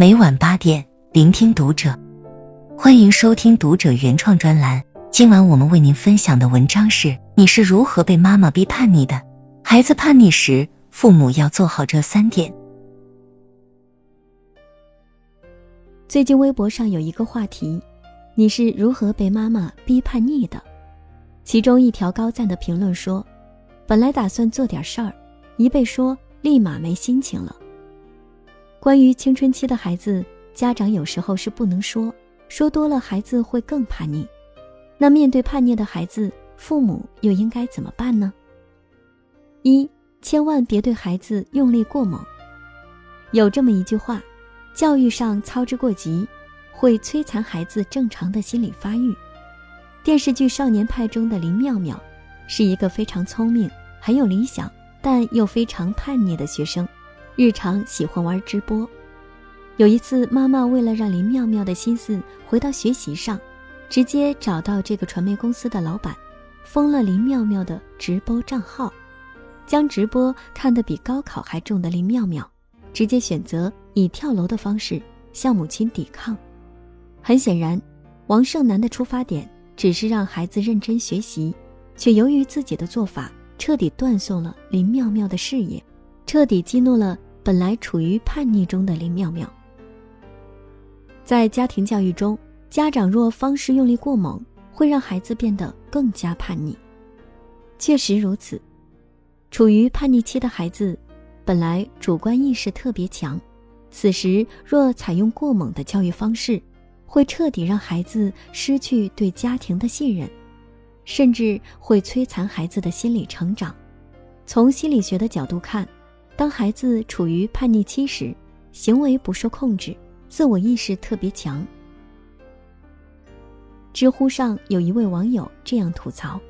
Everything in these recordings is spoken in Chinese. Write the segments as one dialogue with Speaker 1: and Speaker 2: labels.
Speaker 1: 每晚八点，聆听读者。欢迎收听读者原创专栏。今晚我们为您分享的文章是：你是如何被妈妈逼叛逆的？孩子叛逆时，父母要做好这三点。
Speaker 2: 最近微博上有一个话题：你是如何被妈妈逼叛逆的？其中一条高赞的评论说：“本来打算做点事儿，一被说，立马没心情了。”关于青春期的孩子，家长有时候是不能说，说多了孩子会更叛逆。那面对叛逆的孩子，父母又应该怎么办呢？一，千万别对孩子用力过猛。有这么一句话：教育上操之过急，会摧残孩子正常的心理发育。电视剧《少年派》中的林妙妙，是一个非常聪明、很有理想，但又非常叛逆的学生。日常喜欢玩直播，有一次，妈妈为了让林妙妙的心思回到学习上，直接找到这个传媒公司的老板，封了林妙妙的直播账号，将直播看得比高考还重的林妙妙，直接选择以跳楼的方式向母亲抵抗。很显然，王胜男的出发点只是让孩子认真学习，却由于自己的做法，彻底断送了林妙妙的事业，彻底激怒了。本来处于叛逆中的林妙妙，在家庭教育中，家长若方式用力过猛，会让孩子变得更加叛逆。确实如此，处于叛逆期的孩子，本来主观意识特别强，此时若采用过猛的教育方式，会彻底让孩子失去对家庭的信任，甚至会摧残孩子的心理成长。从心理学的角度看。当孩子处于叛逆期时，行为不受控制，自我意识特别强。知乎上有一位网友这样吐槽：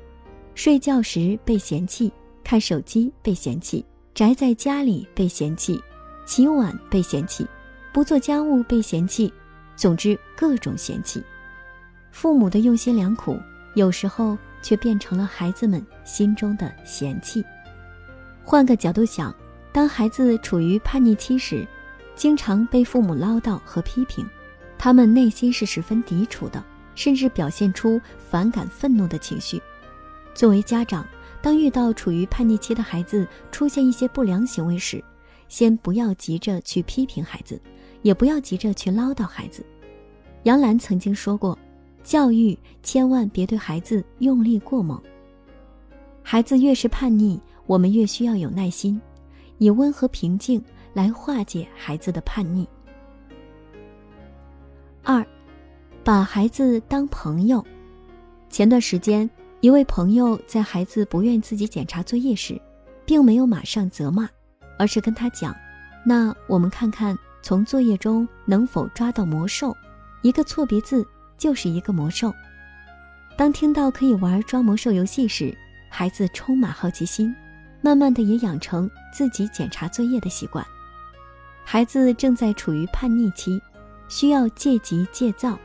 Speaker 2: 睡觉时被嫌弃，看手机被嫌弃，宅在家里被嫌弃，洗碗被嫌弃，不做家务被嫌弃，总之各种嫌弃。父母的用心良苦，有时候却变成了孩子们心中的嫌弃。换个角度想。当孩子处于叛逆期时，经常被父母唠叨和批评，他们内心是十分抵触的，甚至表现出反感、愤怒的情绪。作为家长，当遇到处于叛逆期的孩子出现一些不良行为时，先不要急着去批评孩子，也不要急着去唠叨孩子。杨澜曾经说过：“教育千万别对孩子用力过猛。孩子越是叛逆，我们越需要有耐心。”以温和平静来化解孩子的叛逆。二，把孩子当朋友。前段时间，一位朋友在孩子不愿自己检查作业时，并没有马上责骂，而是跟他讲：“那我们看看从作业中能否抓到魔兽，一个错别字就是一个魔兽。”当听到可以玩抓魔兽游戏时，孩子充满好奇心。慢慢的也养成自己检查作业的习惯。孩子正在处于叛逆期，需要戒急戒躁，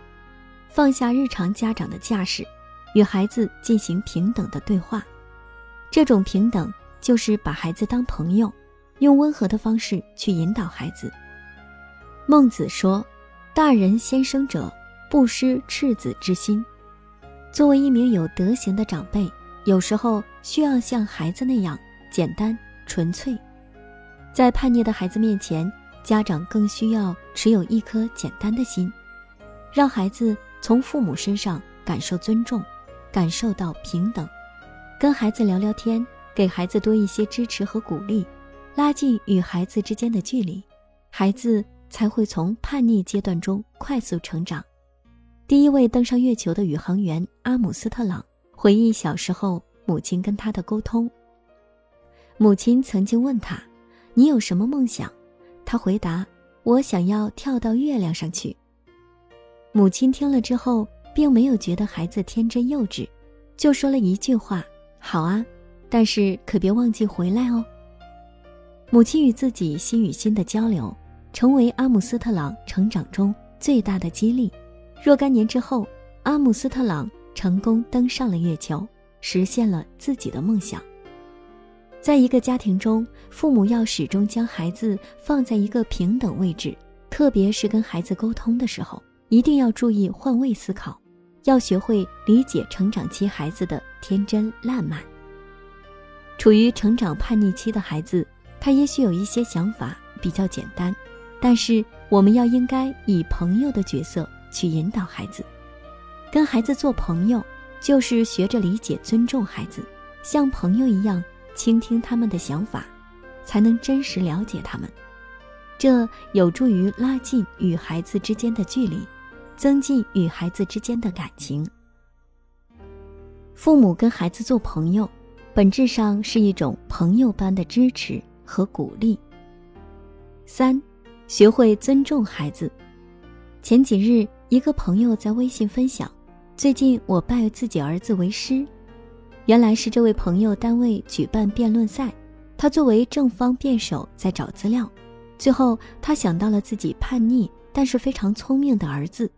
Speaker 2: 放下日常家长的架势，与孩子进行平等的对话。这种平等就是把孩子当朋友，用温和的方式去引导孩子。孟子说：“大人先生者，不失赤子之心。”作为一名有德行的长辈，有时候需要像孩子那样。简单纯粹，在叛逆的孩子面前，家长更需要持有一颗简单的心，让孩子从父母身上感受尊重，感受到平等。跟孩子聊聊天，给孩子多一些支持和鼓励，拉近与孩子之间的距离，孩子才会从叛逆阶段中快速成长。第一位登上月球的宇航员阿姆斯特朗回忆小时候母亲跟他的沟通。母亲曾经问他：“你有什么梦想？”他回答：“我想要跳到月亮上去。”母亲听了之后，并没有觉得孩子天真幼稚，就说了一句话：“好啊，但是可别忘记回来哦。”母亲与自己心与心的交流，成为阿姆斯特朗成长中最大的激励。若干年之后，阿姆斯特朗成功登上了月球，实现了自己的梦想。在一个家庭中，父母要始终将孩子放在一个平等位置，特别是跟孩子沟通的时候，一定要注意换位思考，要学会理解成长期孩子的天真烂漫。处于成长叛逆期的孩子，他也许有一些想法比较简单，但是我们要应该以朋友的角色去引导孩子，跟孩子做朋友，就是学着理解、尊重孩子，像朋友一样倾听他们的想法，才能真实了解他们。这有助于拉近与孩子之间的距离，增进与孩子之间的感情。父母跟孩子做朋友。本质上是一种朋友般的支持和鼓励。三，学会尊重孩子。前几日，一个朋友在微信分享：“最近我拜自己儿子为师。”原来是这位朋友单位举办辩论赛，他作为正方辩手在找资料。最后，他想到了自己叛逆但是非常聪明的儿子，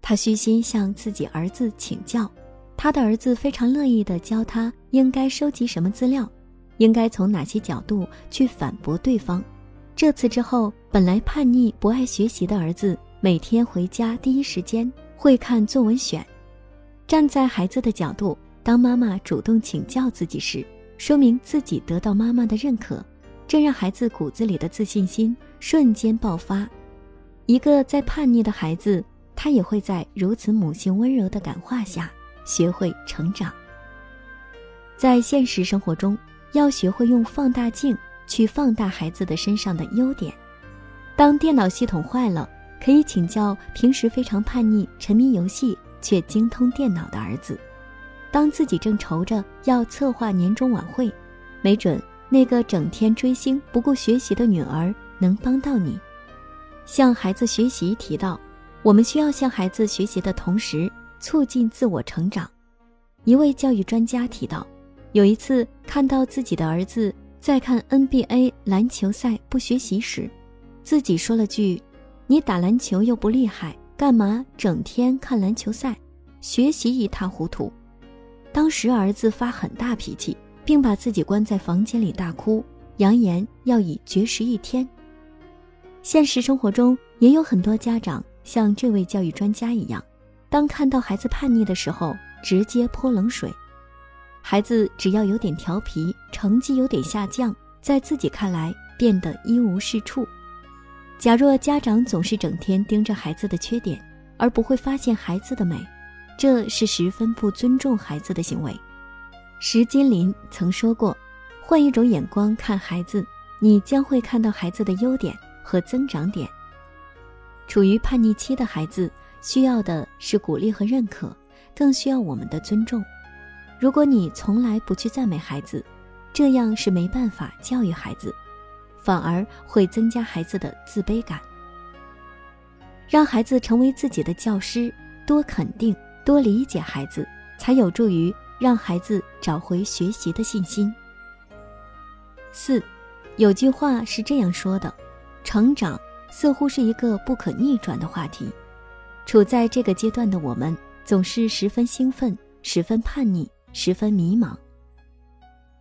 Speaker 2: 他虚心向自己儿子请教。他的儿子非常乐意地教他应该收集什么资料，应该从哪些角度去反驳对方。这次之后，本来叛逆不爱学习的儿子，每天回家第一时间会看作文选。站在孩子的角度，当妈妈主动请教自己时，说明自己得到妈妈的认可，这让孩子骨子里的自信心瞬间爆发。一个在叛逆的孩子，他也会在如此母性温柔的感化下。学会成长，在现实生活中，要学会用放大镜去放大孩子的身上的优点。当电脑系统坏了，可以请教平时非常叛逆、沉迷游戏却精通电脑的儿子；当自己正愁着要策划年终晚会，没准那个整天追星不顾学习的女儿能帮到你。向孩子学习提到，我们需要向孩子学习的同时。促进自我成长。一位教育专家提到，有一次看到自己的儿子在看 NBA 篮球赛不学习时，自己说了句：“你打篮球又不厉害，干嘛整天看篮球赛？学习一塌糊涂。”当时儿子发很大脾气，并把自己关在房间里大哭，扬言要以绝食一天。现实生活中也有很多家长像这位教育专家一样。当看到孩子叛逆的时候，直接泼冷水。孩子只要有点调皮，成绩有点下降，在自己看来变得一无是处。假若家长总是整天盯着孩子的缺点，而不会发现孩子的美，这是十分不尊重孩子的行为。石金林曾说过：“换一种眼光看孩子，你将会看到孩子的优点和增长点。”处于叛逆期的孩子。需要的是鼓励和认可，更需要我们的尊重。如果你从来不去赞美孩子，这样是没办法教育孩子，反而会增加孩子的自卑感。让孩子成为自己的教师，多肯定、多理解孩子，才有助于让孩子找回学习的信心。四，有句话是这样说的：成长似乎是一个不可逆转的话题。处在这个阶段的我们，总是十分兴奋、十分叛逆、十分迷茫。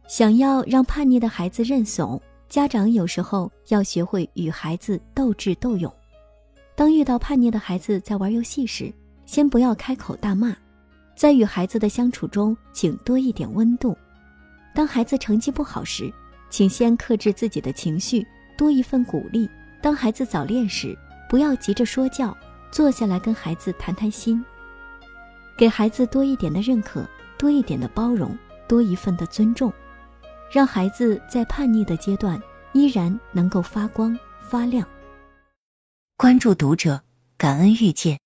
Speaker 2: 想要让叛逆的孩子认怂，家长有时候要学会与孩子斗智斗勇。当遇到叛逆的孩子在玩游戏时，先不要开口大骂；在与孩子的相处中，请多一点温度。当孩子成绩不好时，请先克制自己的情绪，多一份鼓励。当孩子早恋时，不要急着说教。坐下来跟孩子谈谈心，给孩子多一点的认可，多一点的包容，多一份的尊重，让孩子在叛逆的阶段依然能够发光发亮。
Speaker 1: 关注读者，感恩遇见。